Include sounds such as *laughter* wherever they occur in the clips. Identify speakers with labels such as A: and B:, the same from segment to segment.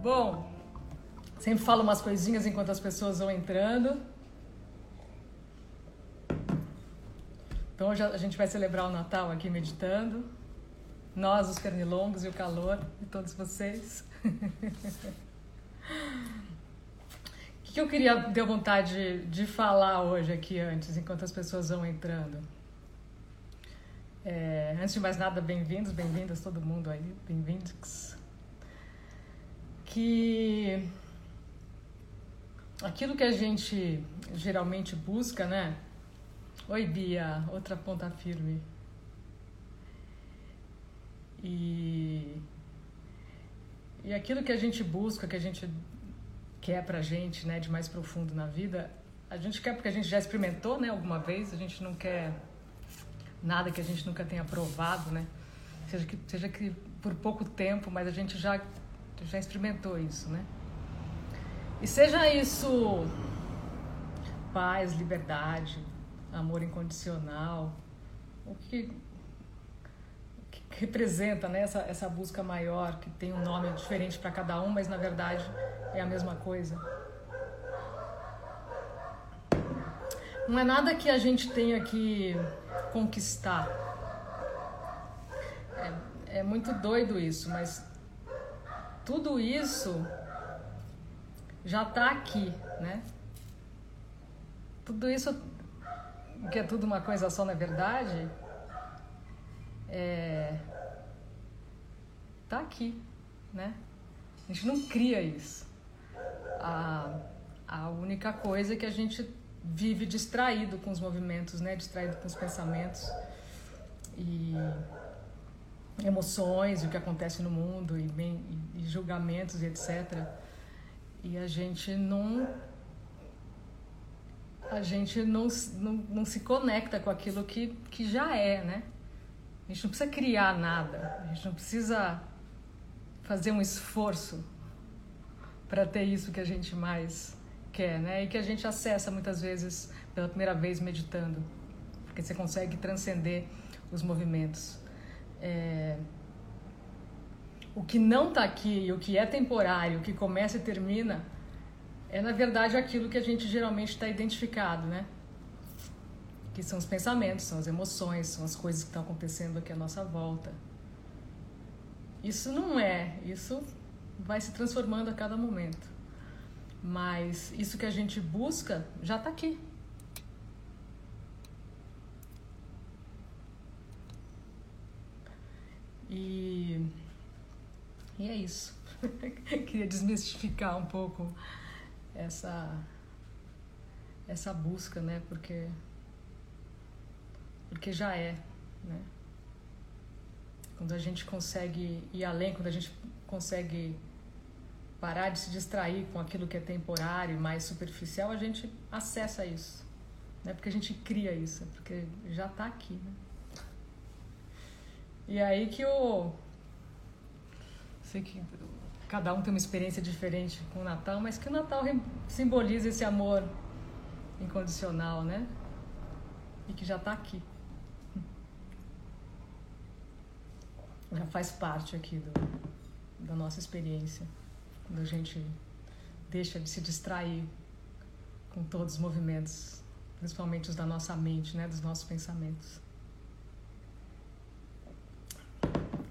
A: Bom, sempre falo umas coisinhas enquanto as pessoas vão entrando. Então hoje a gente vai celebrar o Natal aqui meditando. Nós, os pernilongos e o calor de todos vocês. *laughs* Que eu queria ter vontade de, de, falar hoje aqui antes, enquanto as pessoas vão entrando? É, antes de mais nada, bem-vindos, bem-vindas todo mundo aí, bem-vindos. Que aquilo que a gente geralmente busca, né? Oi, Bia, outra ponta firme. E, e aquilo que a gente busca, que a gente quer pra gente, né, de mais profundo na vida, a gente quer porque a gente já experimentou, né, alguma vez, a gente não quer nada que a gente nunca tenha provado, né? Seja que, seja que por pouco tempo, mas a gente já, já experimentou isso, né? E seja isso paz, liberdade, amor incondicional, o que representa né, essa, essa busca maior, que tem um nome diferente para cada um, mas na verdade é a mesma coisa. Não é nada que a gente tenha que conquistar. É, é muito doido isso, mas tudo isso já está aqui, né? Tudo isso que é tudo uma coisa só na verdade, é, tá aqui, né? A gente não cria isso. A, a única coisa é que a gente vive distraído com os movimentos, né? Distraído com os pensamentos e emoções, e o que acontece no mundo e, bem, e julgamentos e etc. E a gente não a gente não, não, não se conecta com aquilo que, que já é, né? A gente não precisa criar nada, a gente não precisa fazer um esforço para ter isso que a gente mais quer, né? E que a gente acessa muitas vezes pela primeira vez meditando, porque você consegue transcender os movimentos. É... O que não está aqui, o que é temporário, o que começa e termina, é na verdade aquilo que a gente geralmente está identificado, né? Que são os pensamentos, são as emoções, são as coisas que estão acontecendo aqui à nossa volta. Isso não é, isso vai se transformando a cada momento. Mas isso que a gente busca já está aqui. E, e é isso. *laughs* Queria desmistificar um pouco essa essa busca, né? Porque porque já é, né? Quando a gente consegue ir além, quando a gente consegue parar de se distrair com aquilo que é temporário, mais superficial, a gente acessa isso. Não é porque a gente cria isso, é porque já está aqui. Né? E aí que o. Sei que cada um tem uma experiência diferente com o Natal, mas que o Natal simboliza esse amor incondicional, né? E que já está aqui. Já faz parte aqui do, da nossa experiência. Quando a gente deixa de se distrair com todos os movimentos, principalmente os da nossa mente, né? Dos nossos pensamentos.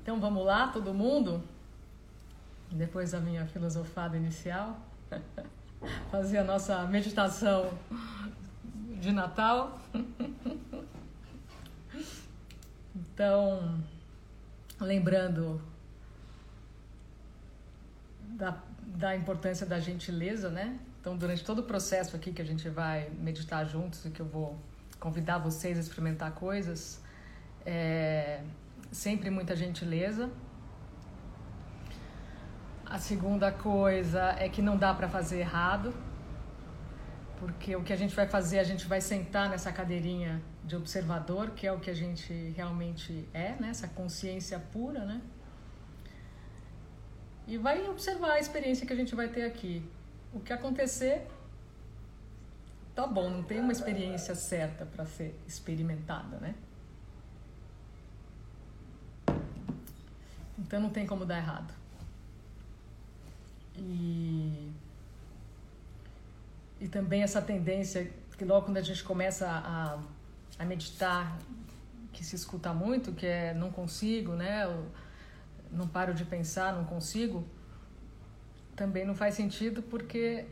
A: Então vamos lá, todo mundo? depois da minha filosofada inicial, *laughs* fazer a nossa meditação de Natal. *laughs* Então, lembrando da, da importância da gentileza, né? Então, durante todo o processo aqui que a gente vai meditar juntos e que eu vou convidar vocês a experimentar coisas, é sempre muita gentileza a segunda coisa é que não dá para fazer errado, porque o que a gente vai fazer, a gente vai sentar nessa cadeirinha de observador, que é o que a gente realmente é, né? essa consciência pura, né? E vai observar a experiência que a gente vai ter aqui. O que acontecer, tá bom, não tem uma experiência certa para ser experimentada, né? Então não tem como dar errado. E, e também essa tendência que logo quando a gente começa a, a meditar, que se escuta muito, que é não consigo, né? não paro de pensar, não consigo, também não faz sentido porque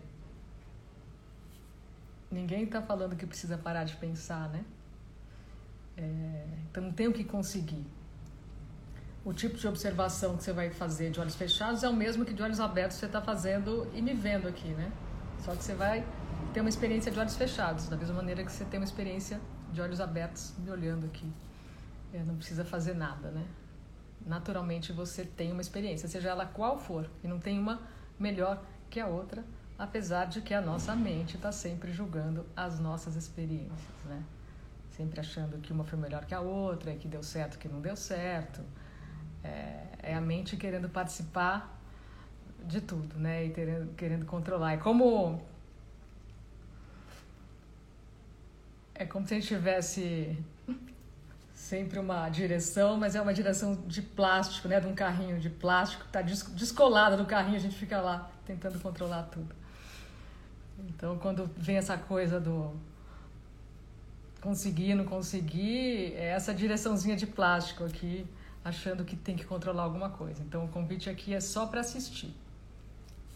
A: ninguém está falando que precisa parar de pensar, né? É, então não tem o que conseguir. O tipo de observação que você vai fazer de olhos fechados é o mesmo que de olhos abertos você está fazendo e me vendo aqui, né? Só que você vai ter uma experiência de olhos fechados, da mesma maneira que você tem uma experiência de olhos abertos me olhando aqui. É, não precisa fazer nada, né? naturalmente você tem uma experiência, seja ela qual for, e não tem uma melhor que a outra, apesar de que a nossa mente está sempre julgando as nossas experiências, né? Sempre achando que uma foi melhor que a outra, que deu certo, que não deu certo. É, é a mente querendo participar de tudo, né? E querendo, controlar. É como é como se a gente tivesse sempre uma direção, mas é uma direção de plástico, né? De um carrinho de plástico, tá descolada do carrinho, a gente fica lá tentando controlar tudo. Então, quando vem essa coisa do conseguir, não conseguir, é essa direçãozinha de plástico aqui, achando que tem que controlar alguma coisa. Então, o convite aqui é só para assistir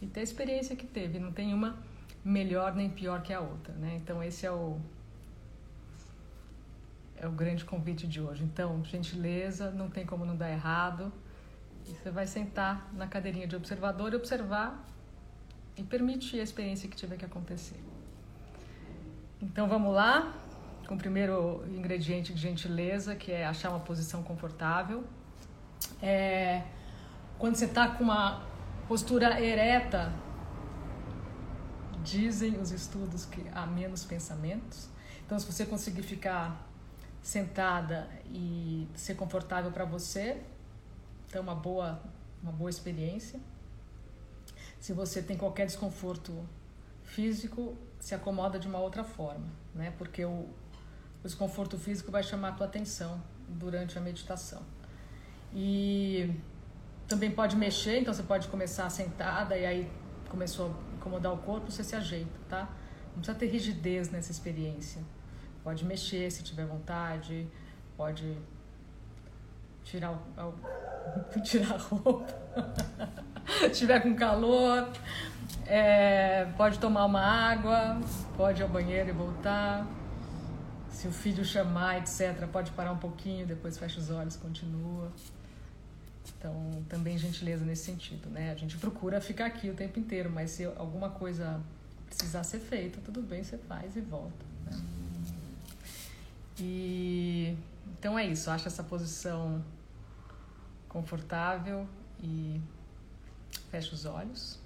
A: e ter a experiência que teve. Não tem uma melhor nem pior que a outra, né? Então, esse é o é o grande convite de hoje. Então, gentileza, não tem como não dar errado. Você vai sentar na cadeirinha de observador e observar e permitir a experiência que tiver que acontecer. Então, vamos lá com o primeiro ingrediente de gentileza, que é achar uma posição confortável. É, quando você está com uma postura ereta, dizem os estudos que há menos pensamentos. Então, se você conseguir ficar sentada e ser confortável para você. Então, uma boa, uma boa experiência. Se você tem qualquer desconforto físico, se acomoda de uma outra forma, né? Porque o, o desconforto físico vai chamar a tua atenção durante a meditação. E também pode mexer, então você pode começar sentada e aí começou a incomodar o corpo, você se ajeita, tá? Não precisa ter rigidez nessa experiência. Pode mexer se tiver vontade, pode tirar, o, *laughs* tirar a roupa, se tiver com calor, é, pode tomar uma água, pode ir ao banheiro e voltar. Se o filho chamar, etc., pode parar um pouquinho, depois fecha os olhos, continua. Então, também gentileza nesse sentido, né? A gente procura ficar aqui o tempo inteiro, mas se alguma coisa precisar ser feita, tudo bem, você faz e volta. Né? E então é isso, acha essa posição confortável e fecha os olhos.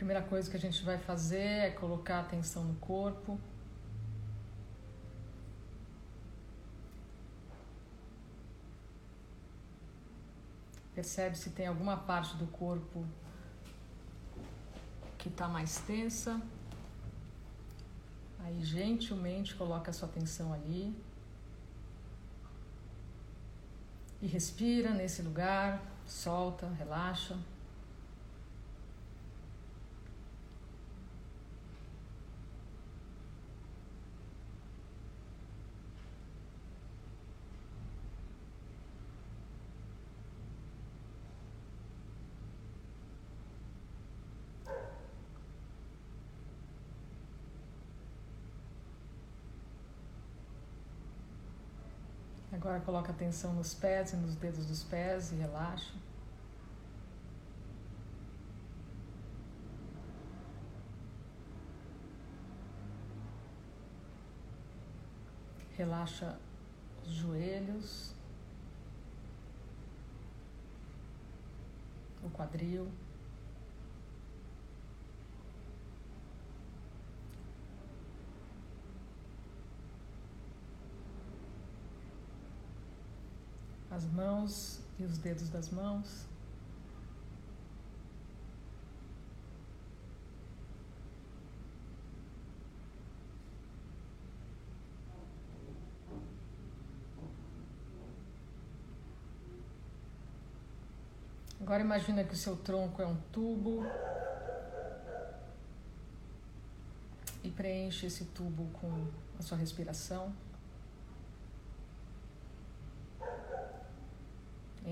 A: Primeira coisa que a gente vai fazer é colocar atenção no corpo. Percebe se tem alguma parte do corpo que está mais tensa. Aí, gentilmente, coloca a sua atenção ali. E respira nesse lugar, solta, relaxa. Agora coloca atenção nos pés e nos dedos dos pés e relaxa. Relaxa os joelhos, o quadril. As mãos e os dedos das mãos. Agora imagina que o seu tronco é um tubo e preenche esse tubo com a sua respiração.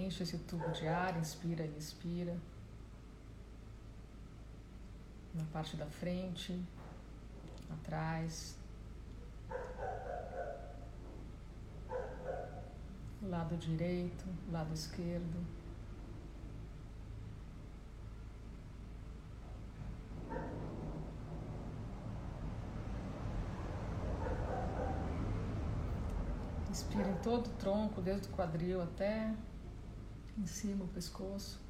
A: Enche esse tubo de ar, inspira e expira. Na parte da frente, atrás, lado direito, lado esquerdo. Inspira em todo o tronco, desde o quadril até em cima o pescoço.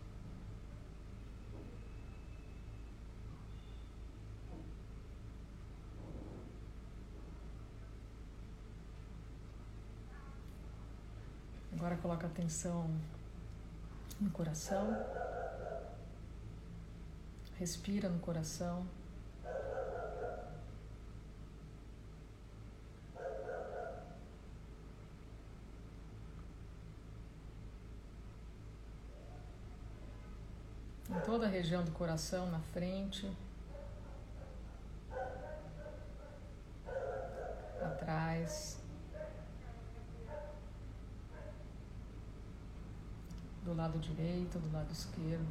A: Agora coloca atenção no coração. Respira no coração. Toda a região do coração na frente, atrás, do lado direito, do lado esquerdo,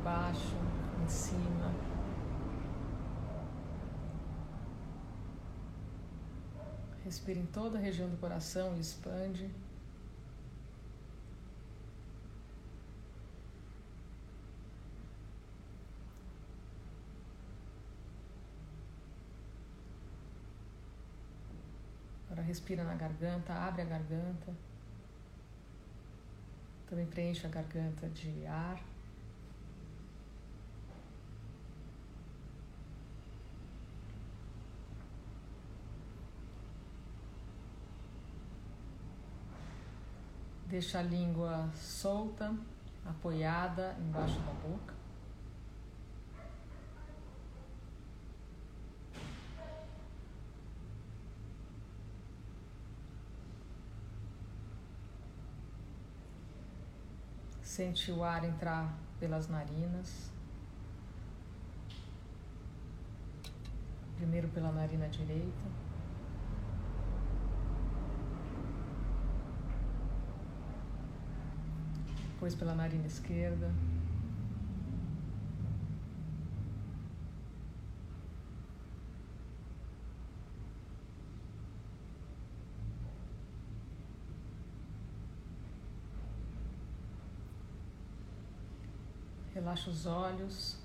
A: embaixo, em cima. Respira em toda a região do coração e expande. Respira na garganta, abre a garganta. Também preenche a garganta de ar. Deixa a língua solta, apoiada embaixo da boca. Sente o ar entrar pelas narinas. Primeiro pela narina direita. Depois pela narina esquerda. Relaxa os olhos.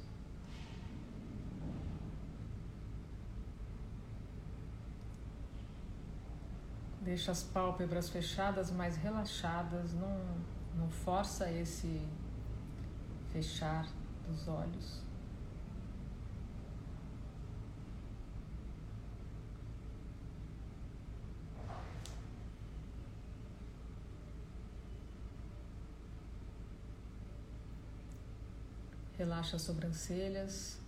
A: Deixa as pálpebras fechadas, mas relaxadas. Não, não força esse fechar dos olhos. Relaxa as sobrancelhas.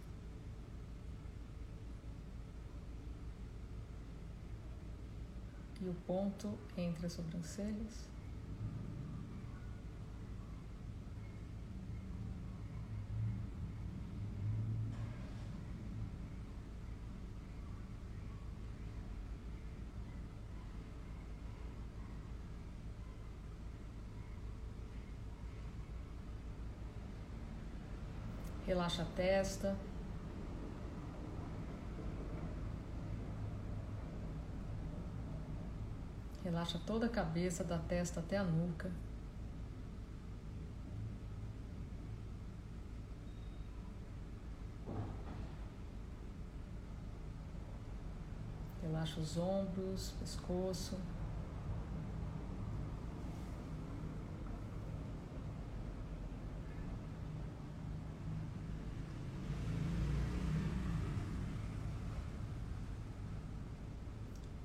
A: E o ponto entre as sobrancelhas. Relaxa a testa. Relaxa toda a cabeça, da testa até a nuca. Relaxa os ombros, pescoço.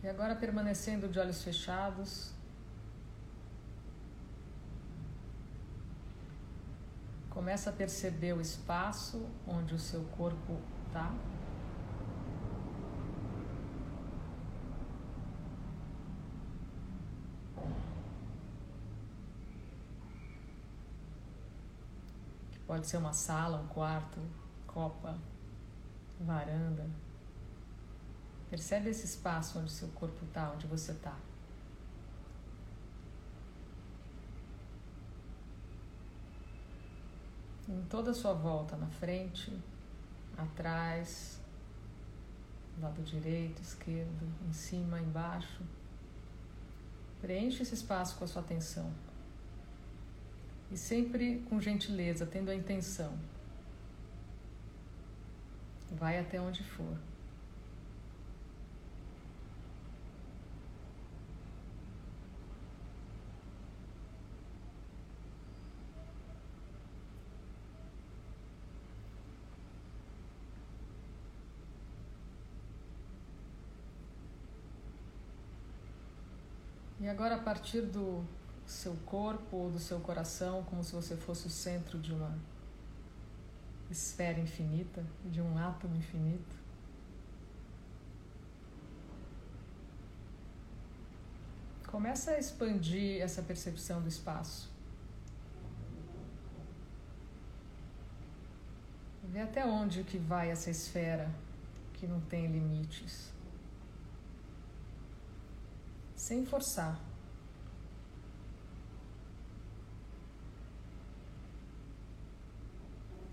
A: E agora permanecendo de olhos fechados. Começa a perceber o espaço onde o seu corpo está. Pode ser uma sala, um quarto, copa, varanda. Percebe esse espaço onde seu corpo está, onde você está. Em toda a sua volta, na frente, atrás, lado direito, esquerdo, em cima, embaixo. Preenche esse espaço com a sua atenção. E sempre com gentileza, tendo a intenção. Vai até onde for. E agora, a partir do seu corpo ou do seu coração, como se você fosse o centro de uma esfera infinita, de um átomo infinito. Começa a expandir essa percepção do espaço. Vê até onde que vai essa esfera que não tem limites sem forçar.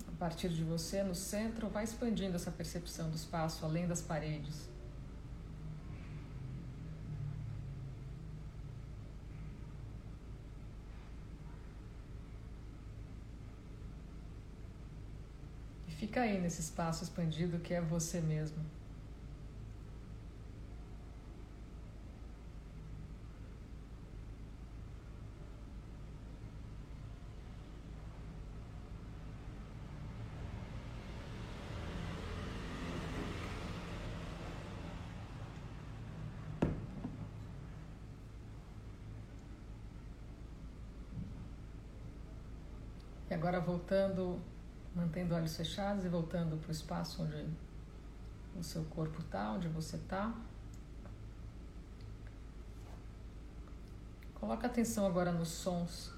A: A partir de você, no centro, vai expandindo essa percepção do espaço além das paredes. E fica aí nesse espaço expandido que é você mesmo. Agora voltando, mantendo olhos fechados e voltando para o espaço onde o seu corpo está, onde você está. Coloca atenção agora nos sons.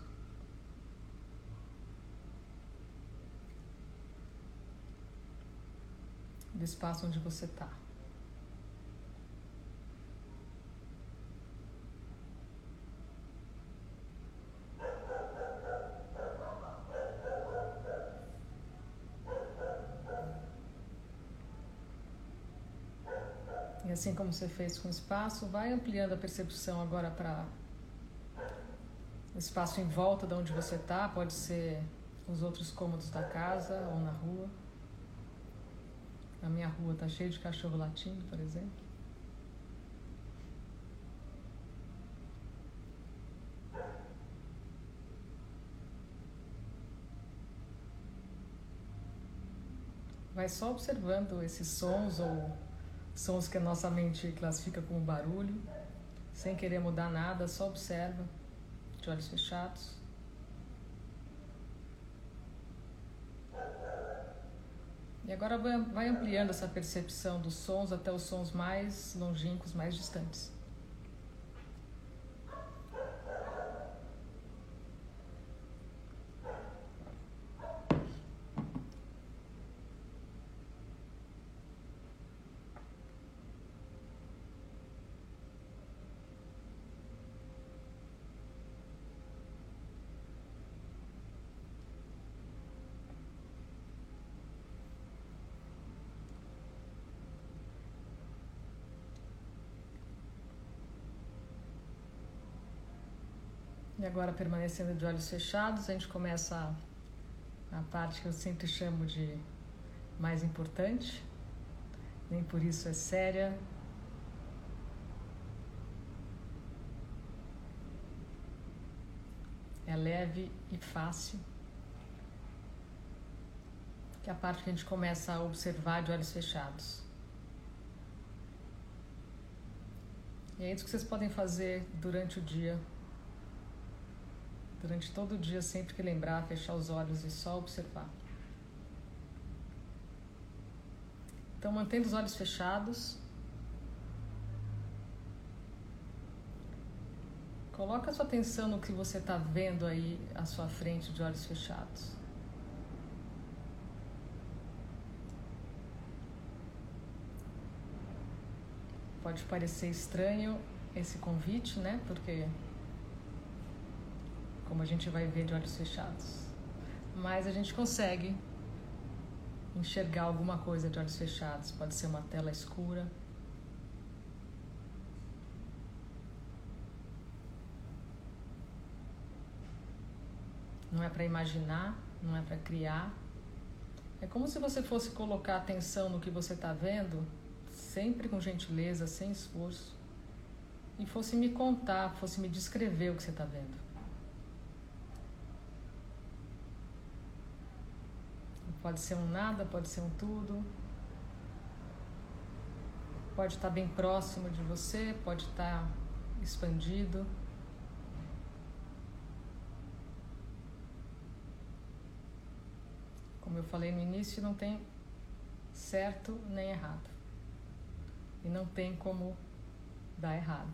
A: Do espaço onde você está. Assim como você fez com o espaço, vai ampliando a percepção agora para o espaço em volta de onde você está, pode ser os outros cômodos da casa ou na rua. A minha rua está cheia de cachorro latindo, por exemplo. Vai só observando esses sons ou sons que a nossa mente classifica como barulho, sem querer mudar nada, só observa, de olhos fechados. E agora vai ampliando essa percepção dos sons até os sons mais longínquos, mais distantes. E agora, permanecendo de olhos fechados, a gente começa a, a parte que eu sempre chamo de mais importante, nem por isso é séria. É leve e fácil. Que é a parte que a gente começa a observar de olhos fechados. E é isso que vocês podem fazer durante o dia. Durante todo o dia, sempre que lembrar, fechar os olhos e só observar. Então, mantendo os olhos fechados. Coloca sua atenção no que você está vendo aí à sua frente de olhos fechados. Pode parecer estranho esse convite, né? Porque como a gente vai ver de olhos fechados. Mas a gente consegue enxergar alguma coisa de olhos fechados. Pode ser uma tela escura. Não é para imaginar, não é para criar. É como se você fosse colocar atenção no que você está vendo, sempre com gentileza, sem esforço, e fosse me contar, fosse me descrever o que você está vendo. Pode ser um nada, pode ser um tudo. Pode estar bem próximo de você, pode estar expandido. Como eu falei no início, não tem certo nem errado. E não tem como dar errado.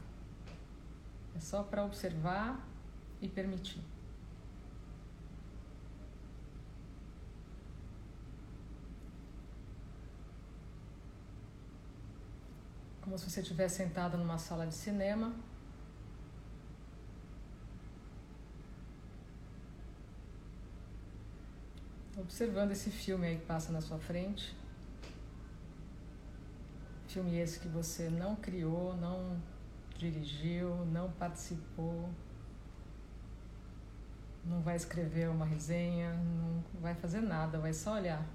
A: É só para observar e permitir. Como se você estivesse sentado numa sala de cinema. Observando esse filme aí que passa na sua frente. Filme esse que você não criou, não dirigiu, não participou, não vai escrever uma resenha, não vai fazer nada, vai só olhar.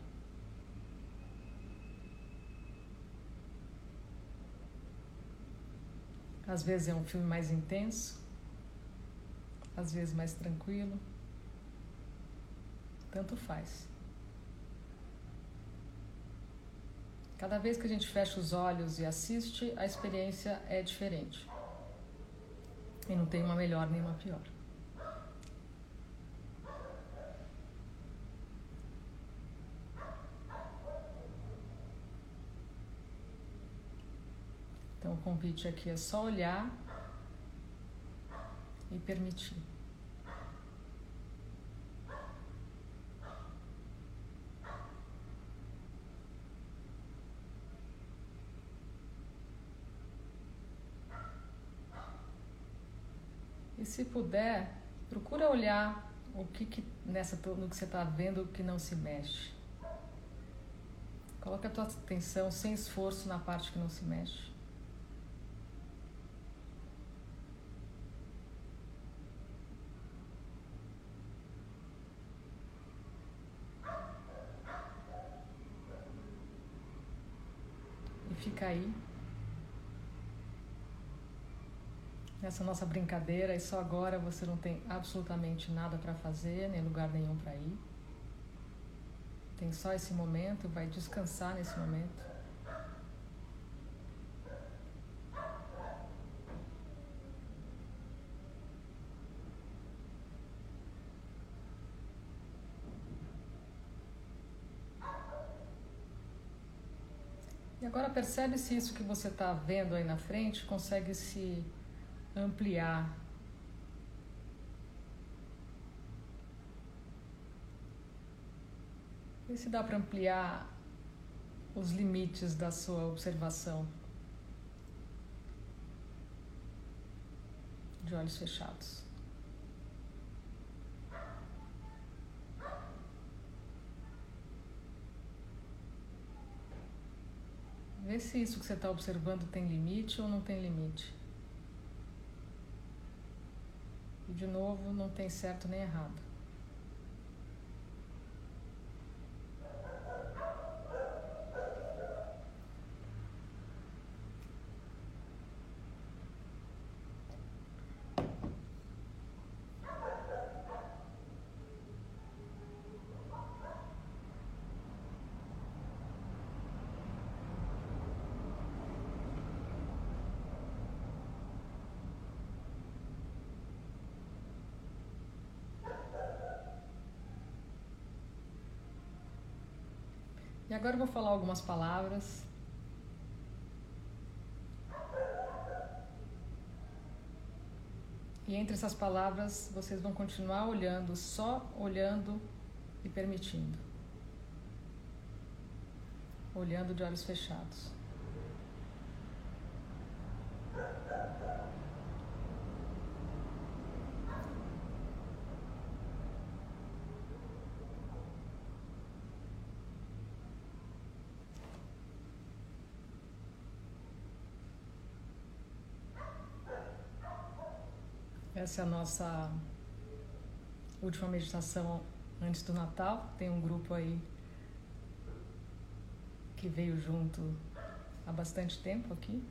A: Às vezes é um filme mais intenso, às vezes mais tranquilo. Tanto faz. Cada vez que a gente fecha os olhos e assiste, a experiência é diferente. E não tem uma melhor nem uma pior. Então, o convite aqui é só olhar e permitir. E se puder, procura olhar o que, que nessa no que você está vendo que não se mexe. Coloca a tua atenção sem esforço na parte que não se mexe. fica aí. Nessa nossa brincadeira, e só agora você não tem absolutamente nada para fazer, nem lugar nenhum para ir. Tem só esse momento, vai descansar nesse momento. agora percebe se isso que você está vendo aí na frente consegue se ampliar. Vê se dá para ampliar os limites da sua observação. De olhos fechados. Vê se isso que você está observando tem limite ou não tem limite. E de novo, não tem certo nem errado. E agora eu vou falar algumas palavras. E entre essas palavras vocês vão continuar olhando, só olhando e permitindo. Olhando de olhos fechados. Essa é a nossa última meditação antes do Natal. Tem um grupo aí que veio junto há bastante tempo aqui.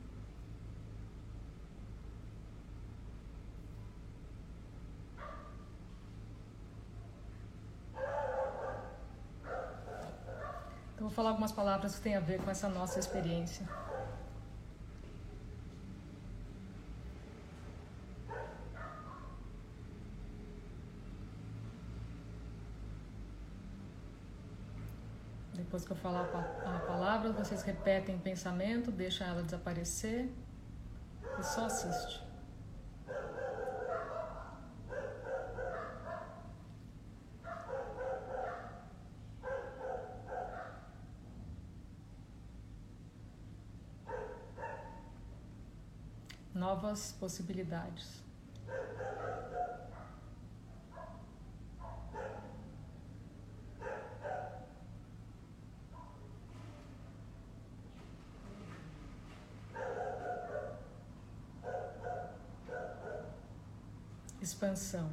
A: Então, vou falar algumas palavras que têm a ver com essa nossa experiência. Depois que eu falar a palavra, vocês repetem o pensamento, deixa ela desaparecer e só assiste. Novas possibilidades. expansão.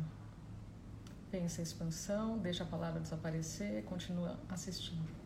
A: Pensa expansão, deixa a palavra desaparecer, continua assistindo.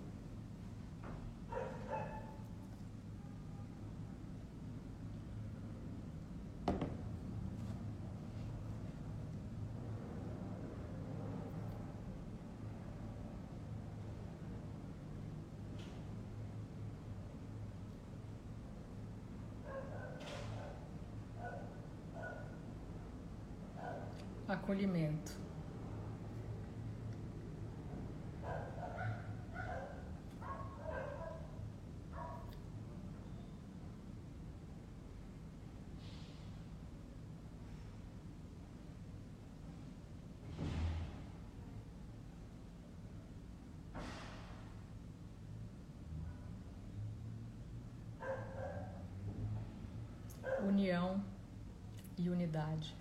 A: E unidade.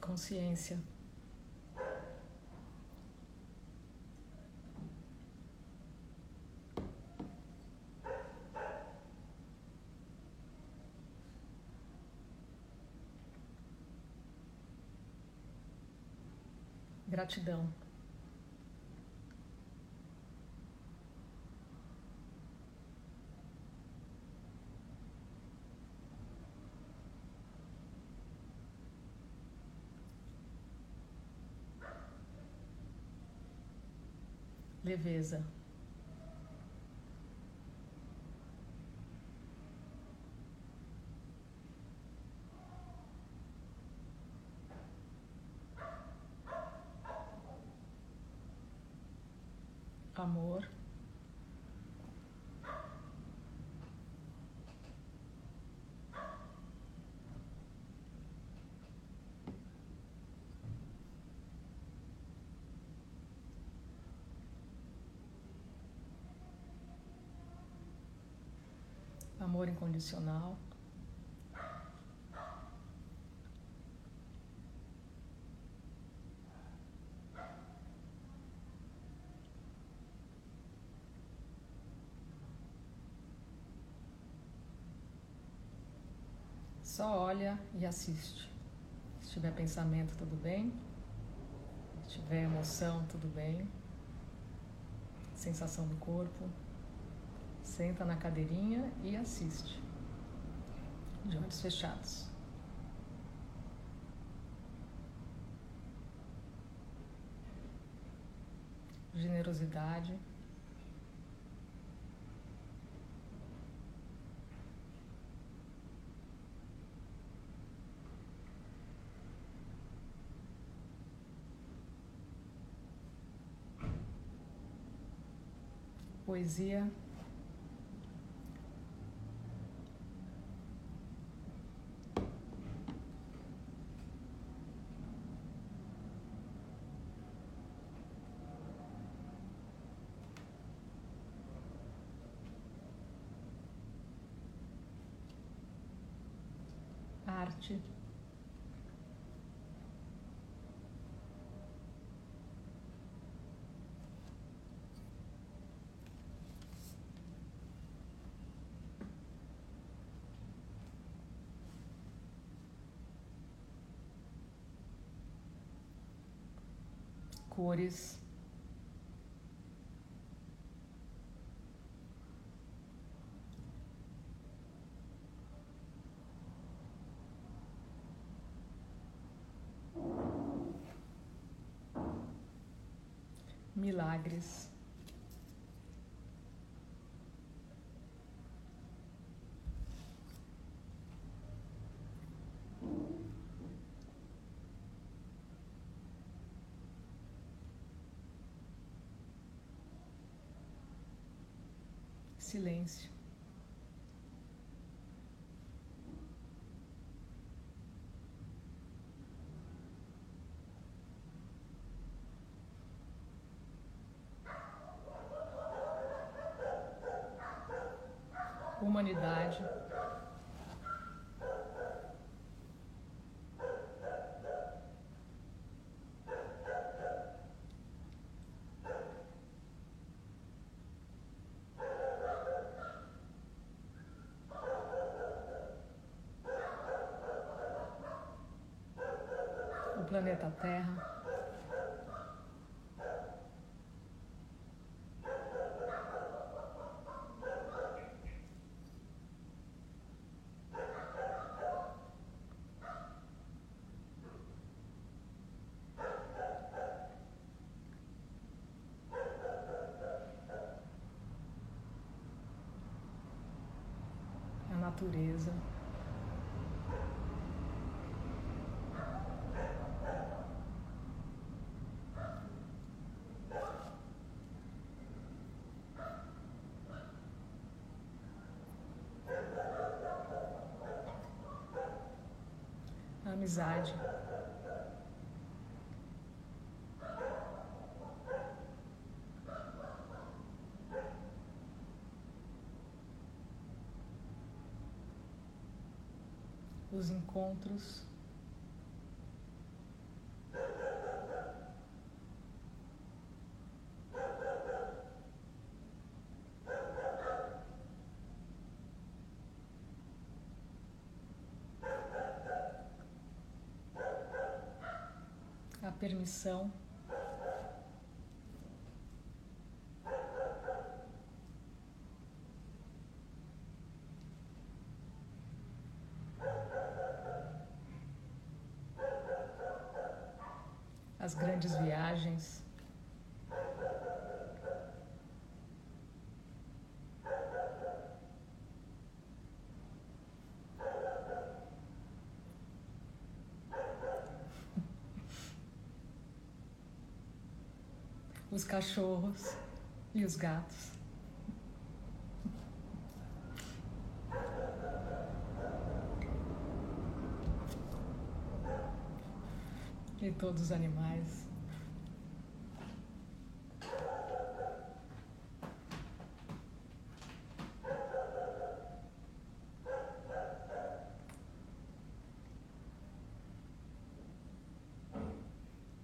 A: consciência. Gratidão. leveza. Amor. Amor incondicional. Só olha e assiste. Se tiver pensamento, tudo bem. Se tiver emoção, tudo bem. Sensação do corpo, Senta na cadeirinha e assiste, de olhos fechados. Generosidade. poesia arte. Cores. Milagres. Silêncio. Humanidade. O planeta Terra. Natureza. A amizade. Os encontros. A permissão. as grandes viagens. Os cachorros e os gatos. e todos os animais.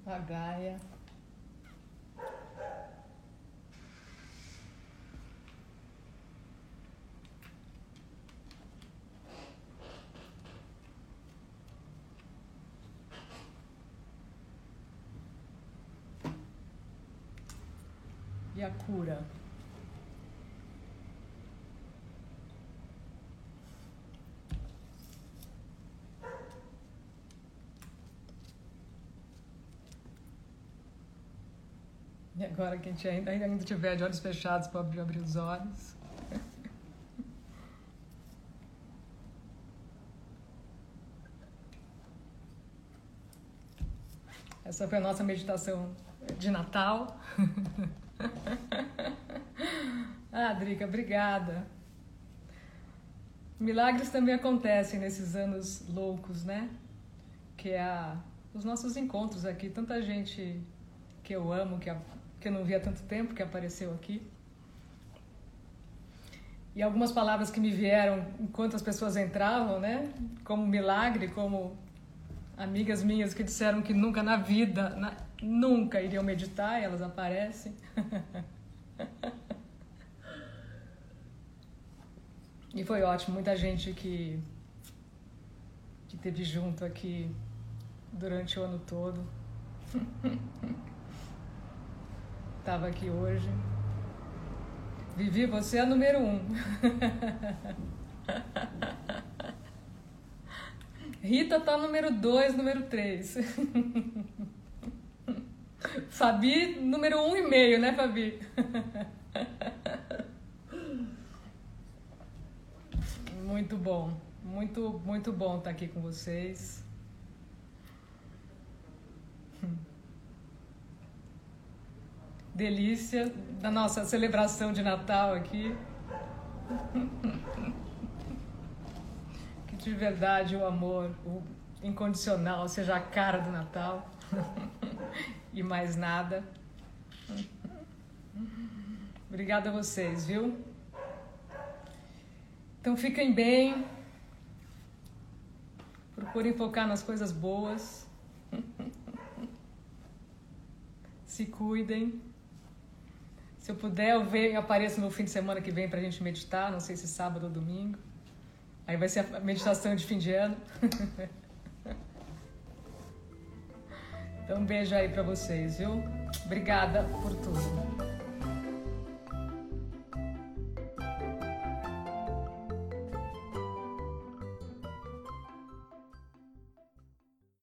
A: A Gaia. e a cura. E agora quem ainda, ainda tiver de olhos fechados pode abrir os olhos. *laughs* Essa foi a nossa meditação de Natal. *laughs* ah, Drica, obrigada. Milagres também acontecem nesses anos loucos, né? Que é a, os nossos encontros aqui. Tanta gente que eu amo, que, a, que eu não via há tanto tempo, que apareceu aqui. E algumas palavras que me vieram enquanto as pessoas entravam, né? Como milagre, como amigas minhas que disseram que nunca na vida, na, nunca iriam meditar, e elas aparecem. *laughs* e foi ótimo, muita gente que que teve junto aqui durante o ano todo. *laughs* Tava aqui hoje. Vivi, você é a número um. *laughs* Rita tá número 2, número 3. *laughs* Fabi, número 1,5, um e meio, né, Fabi? Muito bom. Muito, muito bom estar aqui com vocês. Delícia da nossa celebração de Natal aqui. de verdade o amor o incondicional seja a cara do Natal e mais nada. Obrigada a vocês, viu? Então fiquem bem. Procurem focar nas coisas boas. *laughs* Se cuidem. Se eu puder, eu venho, apareço no fim de semana que vem para a gente meditar, não sei se sábado ou domingo. Aí vai ser a meditação de fim de ano. *laughs* então, um beijo aí para vocês, viu? Obrigada por tudo.